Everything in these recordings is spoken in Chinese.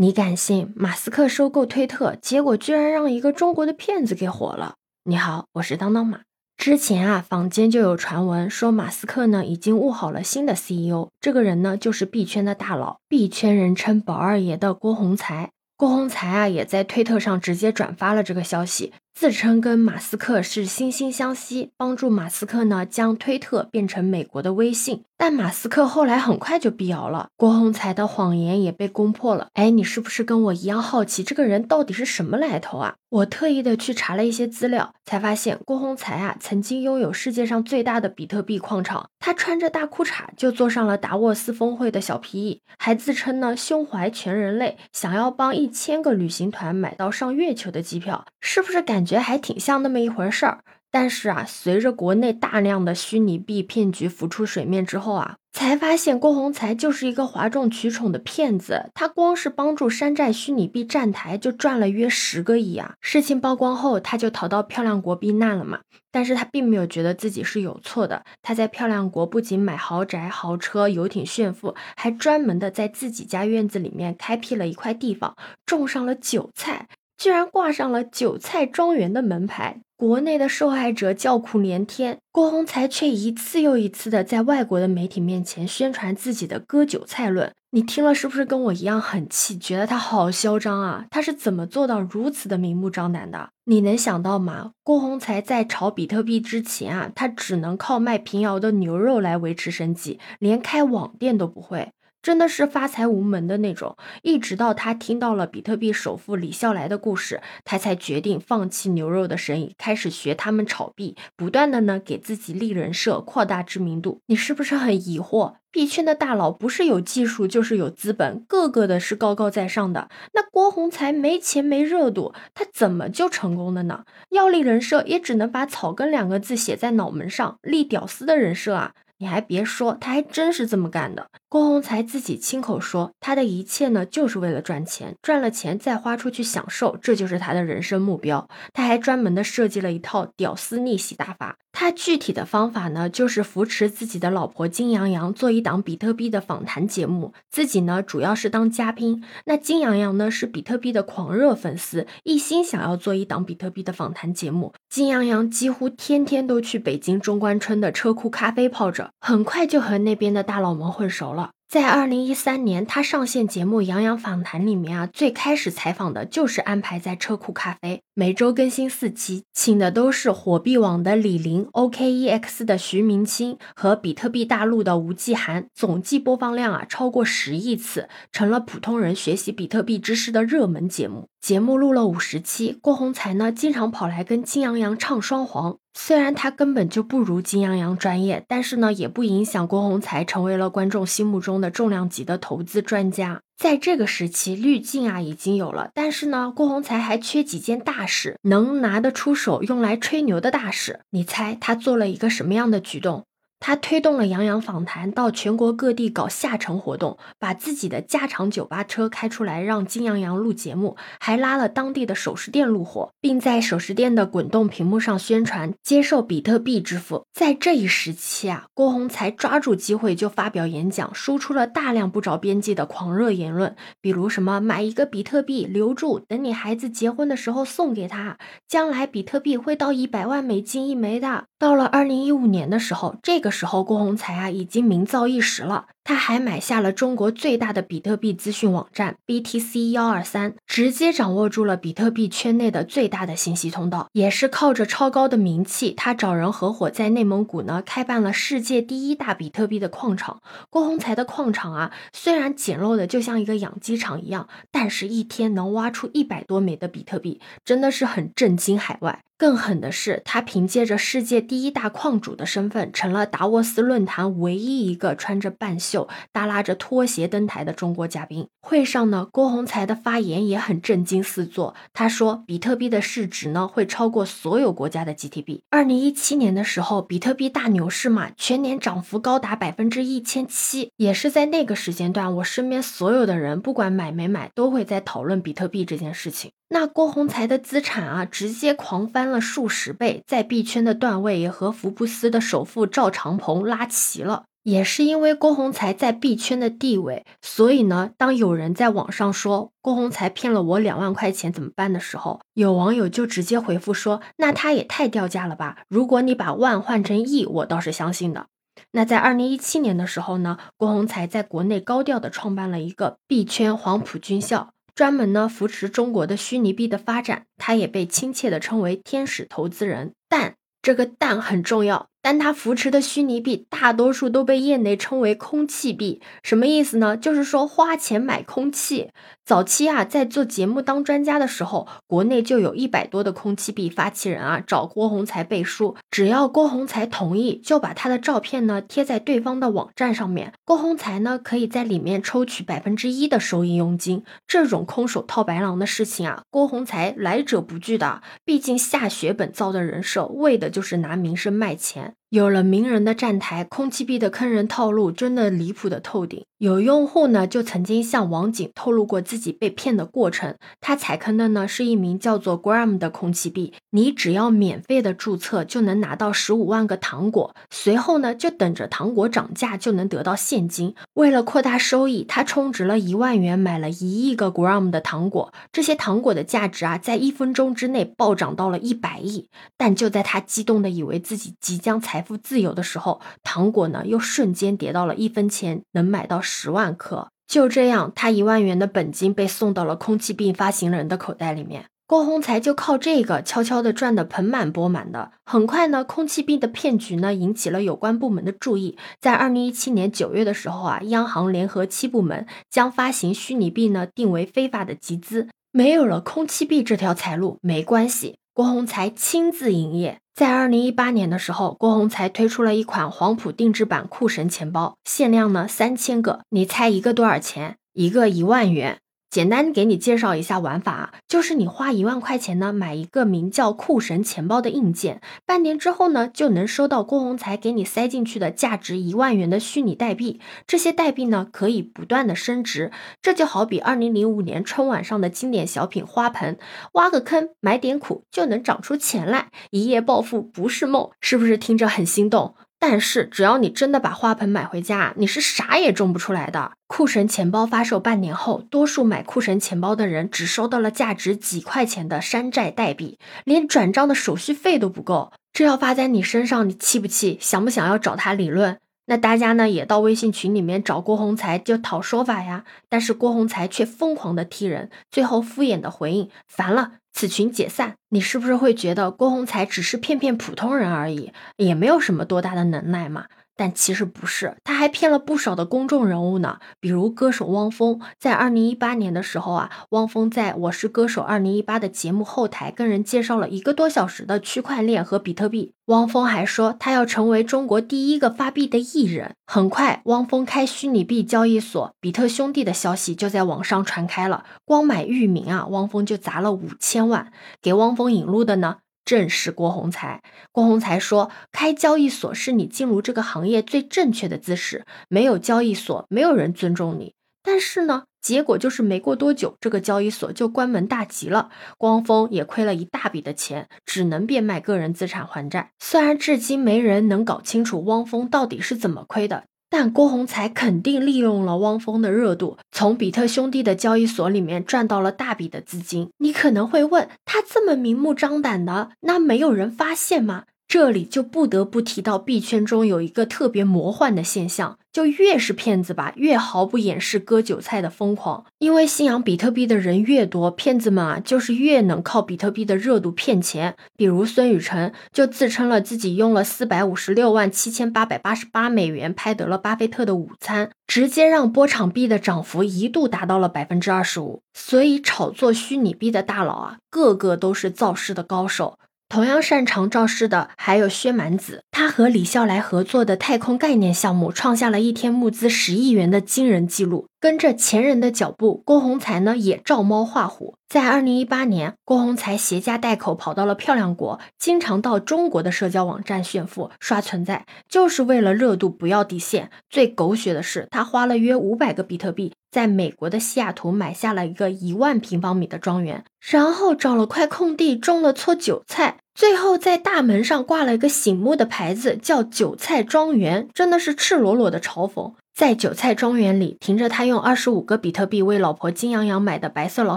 你敢信马斯克收购推特，结果居然让一个中国的骗子给火了？你好，我是当当马。之前啊，坊间就有传闻说马斯克呢已经物好了新的 CEO，这个人呢就是币圈的大佬，币圈人称“宝二爷”的郭洪才。郭洪才啊也在推特上直接转发了这个消息。自称跟马斯克是惺惺相惜，帮助马斯克呢将推特变成美国的微信。但马斯克后来很快就辟谣了，郭宏才的谎言也被攻破了。哎，你是不是跟我一样好奇这个人到底是什么来头啊？我特意的去查了一些资料，才发现郭宏才啊曾经拥有世界上最大的比特币矿场。他穿着大裤衩就坐上了达沃斯峰会的小皮椅，还自称呢胸怀全人类，想要帮一千个旅行团买到上月球的机票，是不是感觉？觉得还挺像那么一回事儿，但是啊，随着国内大量的虚拟币骗局浮出水面之后啊，才发现郭宏才就是一个哗众取宠的骗子。他光是帮助山寨虚拟币站台就赚了约十个亿啊！事情曝光后，他就逃到漂亮国避难了嘛。但是他并没有觉得自己是有错的。他在漂亮国不仅买豪宅、豪车、游艇炫富，还专门的在自己家院子里面开辟了一块地方，种上了韭菜。居然挂上了“韭菜庄园”的门牌，国内的受害者叫苦连天，郭宏才却一次又一次的在外国的媒体面前宣传自己的割韭菜论。你听了是不是跟我一样很气，觉得他好嚣张啊？他是怎么做到如此的明目张胆的？你能想到吗？郭宏才在炒比特币之前啊，他只能靠卖平遥的牛肉来维持生计，连开网店都不会。真的是发财无门的那种，一直到他听到了比特币首富李笑来的故事，他才决定放弃牛肉的生意，开始学他们炒币，不断的呢给自己立人设，扩大知名度。你是不是很疑惑？币圈的大佬不是有技术就是有资本，个个的是高高在上的。那郭宏才没钱没热度，他怎么就成功的呢？要立人设，也只能把草根两个字写在脑门上，立屌丝的人设啊！你还别说，他还真是这么干的。郭宏才自己亲口说，他的一切呢，就是为了赚钱，赚了钱再花出去享受，这就是他的人生目标。他还专门的设计了一套屌丝逆袭大法。他具体的方法呢，就是扶持自己的老婆金洋洋做一档比特币的访谈节目，自己呢主要是当嘉宾。那金洋洋呢是比特币的狂热粉丝，一心想要做一档比特币的访谈节目。金洋洋几乎天天都去北京中关村的车库咖啡泡着，很快就和那边的大佬们混熟了。在二零一三年，他上线节目《杨洋访谈》里面啊，最开始采访的就是安排在车库咖啡，每周更新四期，请的都是火币网的李林、OKEX 的徐明清和比特币大陆的吴继涵，总计播放量啊超过十亿次，成了普通人学习比特币知识的热门节目。节目录了五十期，郭宏才呢经常跑来跟金阳阳唱双簧。虽然他根本就不如金羊洋专业，但是呢也不影响郭洪才成为了观众心目中的重量级的投资专家。在这个时期，滤镜啊已经有了，但是呢郭洪才还缺几件大事，能拿得出手用来吹牛的大事。你猜他做了一个什么样的举动？他推动了杨洋访谈，到全国各地搞下沉活动，把自己的加长酒吧车开出来让金洋洋录节目，还拉了当地的首饰店入伙，并在首饰店的滚动屏幕上宣传接受比特币支付。在这一时期啊，郭宏才抓住机会就发表演讲，输出了大量不着边际的狂热言论，比如什么买一个比特币留住，等你孩子结婚的时候送给他，将来比特币会到一百万美金一枚的。到了二零一五年的时候，这个时候郭洪才啊已经名噪一时了。他还买下了中国最大的比特币资讯网站 BTC 幺二三，直接掌握住了比特币圈内的最大的信息通道。也是靠着超高的名气，他找人合伙在内蒙古呢开办了世界第一大比特币的矿场。郭宏才的矿场啊，虽然简陋的就像一个养鸡场一样，但是一天能挖出一百多枚的比特币，真的是很震惊海外。更狠的是，他凭借着世界第一大矿主的身份，成了达沃斯论坛唯一一个穿着半袖。耷拉着拖鞋登台的中国嘉宾会上呢，郭宏才的发言也很震惊四座。他说，比特币的市值呢会超过所有国家的 GDP。二零一七年的时候，比特币大牛市嘛，全年涨幅高达百分之一千七。也是在那个时间段，我身边所有的人，不管买没买，都会在讨论比特币这件事情。那郭宏才的资产啊，直接狂翻了数十倍，在币圈的段位也和福布斯的首富赵长鹏拉齐了。也是因为郭宏才在币圈的地位，所以呢，当有人在网上说郭宏才骗了我两万块钱怎么办的时候，有网友就直接回复说：“那他也太掉价了吧！如果你把万换成亿，我倒是相信的。”那在二零一七年的时候呢，郭宏才在国内高调的创办了一个币圈黄埔军校，专门呢扶持中国的虚拟币的发展，他也被亲切的称为天使投资人。但这个但很重要。但他扶持的虚拟币大多数都被业内称为空气币，什么意思呢？就是说花钱买空气。早期啊，在做节目当专家的时候，国内就有一百多的空气币发起人啊找郭洪才背书，只要郭洪才同意，就把他的照片呢贴在对方的网站上面，郭洪才呢可以在里面抽取百分之一的收益佣金。这种空手套白狼的事情啊，郭洪才来者不拒的，毕竟下血本造的人设，为的就是拿名声卖钱。有了名人的站台，空气币的坑人套路真的离谱的透顶。有用户呢就曾经向网警透露过自己被骗的过程。他踩坑的呢是一名叫做 Gram 的空气币，你只要免费的注册就能拿到十五万个糖果，随后呢就等着糖果涨价就能得到现金。为了扩大收益，他充值了一万元买了一亿个 Gram 的糖果，这些糖果的价值啊在一分钟之内暴涨到了一百亿。但就在他激动的以为自己即将踩财富自由的时候，糖果呢又瞬间跌到了一分钱能买到。十万颗，就这样，他一万元的本金被送到了空气币发行人的口袋里面。郭宏才就靠这个悄悄的赚得盆满钵满的。很快呢，空气币的骗局呢引起了有关部门的注意。在二零一七年九月的时候啊，央行联合七部门将发行虚拟币呢定为非法的集资。没有了空气币这条财路，没关系。郭宏才亲自营业，在二零一八年的时候，郭宏才推出了一款黄埔定制版酷神钱包，限量呢三千个，你猜一个多少钱？一个一万元。简单给你介绍一下玩法啊，就是你花一万块钱呢，买一个名叫酷神钱包的硬件，半年之后呢，就能收到郭宏才给你塞进去的价值一万元的虚拟代币。这些代币呢，可以不断的升值。这就好比二零零五年春晚上的经典小品花盆，挖个坑，买点苦，就能长出钱来，一夜暴富不是梦，是不是听着很心动？但是只要你真的把花盆买回家，你是啥也种不出来的。酷神钱包发售半年后，多数买酷神钱包的人只收到了价值几块钱的山寨代币，连转账的手续费都不够。这要发在你身上，你气不气？想不想要找他理论？那大家呢也到微信群里面找郭洪才就讨说法呀，但是郭洪才却疯狂的踢人，最后敷衍的回应：烦了，此群解散。你是不是会觉得郭洪才只是骗骗普通人而已，也没有什么多大的能耐嘛？但其实不是，他还骗了不少的公众人物呢。比如歌手汪峰，在二零一八年的时候啊，汪峰在我是歌手二零一八的节目后台跟人介绍了一个多小时的区块链和比特币。汪峰还说他要成为中国第一个发币的艺人。很快，汪峰开虚拟币交易所比特兄弟的消息就在网上传开了。光买域名啊，汪峰就砸了五千万。给汪峰引路的呢？正是郭宏才。郭宏才说：“开交易所是你进入这个行业最正确的姿势，没有交易所，没有人尊重你。”但是呢，结果就是没过多久，这个交易所就关门大吉了。汪峰也亏了一大笔的钱，只能变卖个人资产还债。虽然至今没人能搞清楚汪峰到底是怎么亏的。但郭洪才肯定利用了汪峰的热度，从比特兄弟的交易所里面赚到了大笔的资金。你可能会问，他这么明目张胆的，那没有人发现吗？这里就不得不提到币圈中有一个特别魔幻的现象。就越是骗子吧，越毫不掩饰割韭菜的疯狂。因为信仰比特币的人越多，骗子们啊就是越能靠比特币的热度骗钱。比如孙雨晨就自称了自己用了四百五十六万七千八百八十八美元拍得了巴菲特的午餐，直接让波场币的涨幅一度达到了百分之二十五。所以炒作虚拟币的大佬啊，个个都是造势的高手。同样擅长造势的还有薛蛮子，他和李笑来合作的太空概念项目创下了一天募资十亿元的惊人记录。跟着前人的脚步，郭宏才呢也照猫画虎。在二零一八年，郭宏才携家带口跑到了漂亮国，经常到中国的社交网站炫富刷存在，就是为了热度不要底线。最狗血的是，他花了约五百个比特币，在美国的西雅图买下了一个一万平方米的庄园，然后找了块空地种了撮韭菜，最后在大门上挂了一个醒目的牌子，叫“韭菜庄园”，真的是赤裸裸的嘲讽。在韭菜庄园里停着他用二十五个比特币为老婆金洋洋买的白色劳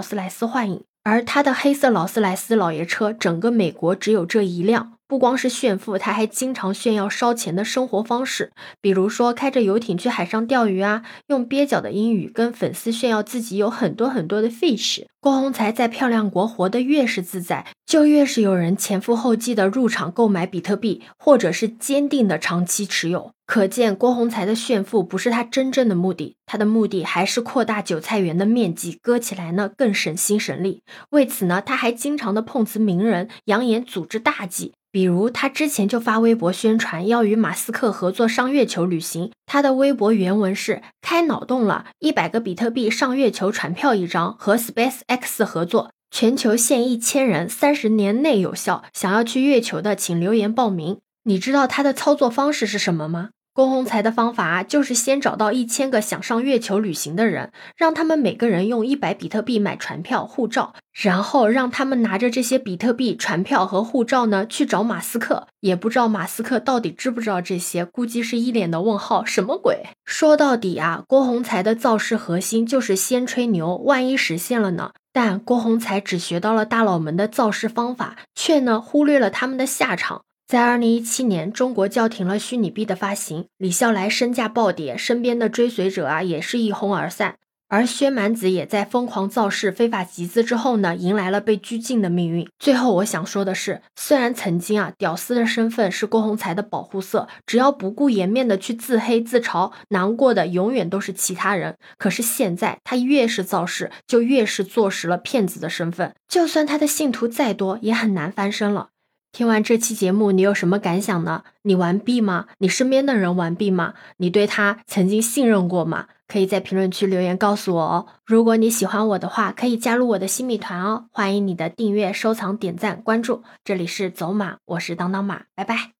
斯莱斯幻影，而他的黑色劳斯莱斯老爷车，整个美国只有这一辆。不光是炫富，他还经常炫耀烧钱的生活方式，比如说开着游艇去海上钓鱼啊，用蹩脚的英语跟粉丝炫耀自己有很多很多的 fish。郭宏才在漂亮国活得越是自在，就越是有人前赴后继的入场购买比特币，或者是坚定的长期持有。可见郭宏才的炫富不是他真正的目的，他的目的还是扩大韭菜园的面积，割起来呢更省心省力。为此呢，他还经常的碰瓷名人，扬言组织大计。比如，他之前就发微博宣传要与马斯克合作上月球旅行。他的微博原文是：“开脑洞了，一百个比特币上月球船票一张，和 Space X 合作，全球限一千人，三十年内有效。想要去月球的，请留言报名。”你知道他的操作方式是什么吗？郭宏才的方法就是先找到一千个想上月球旅行的人，让他们每个人用一百比特币买船票、护照，然后让他们拿着这些比特币、船票和护照呢去找马斯克。也不知道马斯克到底知不知道这些，估计是一脸的问号，什么鬼？说到底啊，郭宏才的造势核心就是先吹牛，万一实现了呢？但郭宏才只学到了大佬们的造势方法，却呢忽略了他们的下场。在二零一七年，中国叫停了虚拟币的发行，李笑来身价暴跌，身边的追随者啊也是一哄而散。而薛蛮子也在疯狂造势、非法集资之后呢，迎来了被拘禁的命运。最后，我想说的是，虽然曾经啊，屌丝的身份是郭宏才的保护色，只要不顾颜面的去自黑自嘲，难过的永远都是其他人。可是现在，他越是造势，就越是坐实了骗子的身份。就算他的信徒再多，也很难翻身了。听完这期节目，你有什么感想呢？你完毕吗？你身边的人完毕吗？你对他曾经信任过吗？可以在评论区留言告诉我哦。如果你喜欢我的话，可以加入我的新米团哦。欢迎你的订阅、收藏、点赞、关注。这里是走马，我是当当马，拜拜。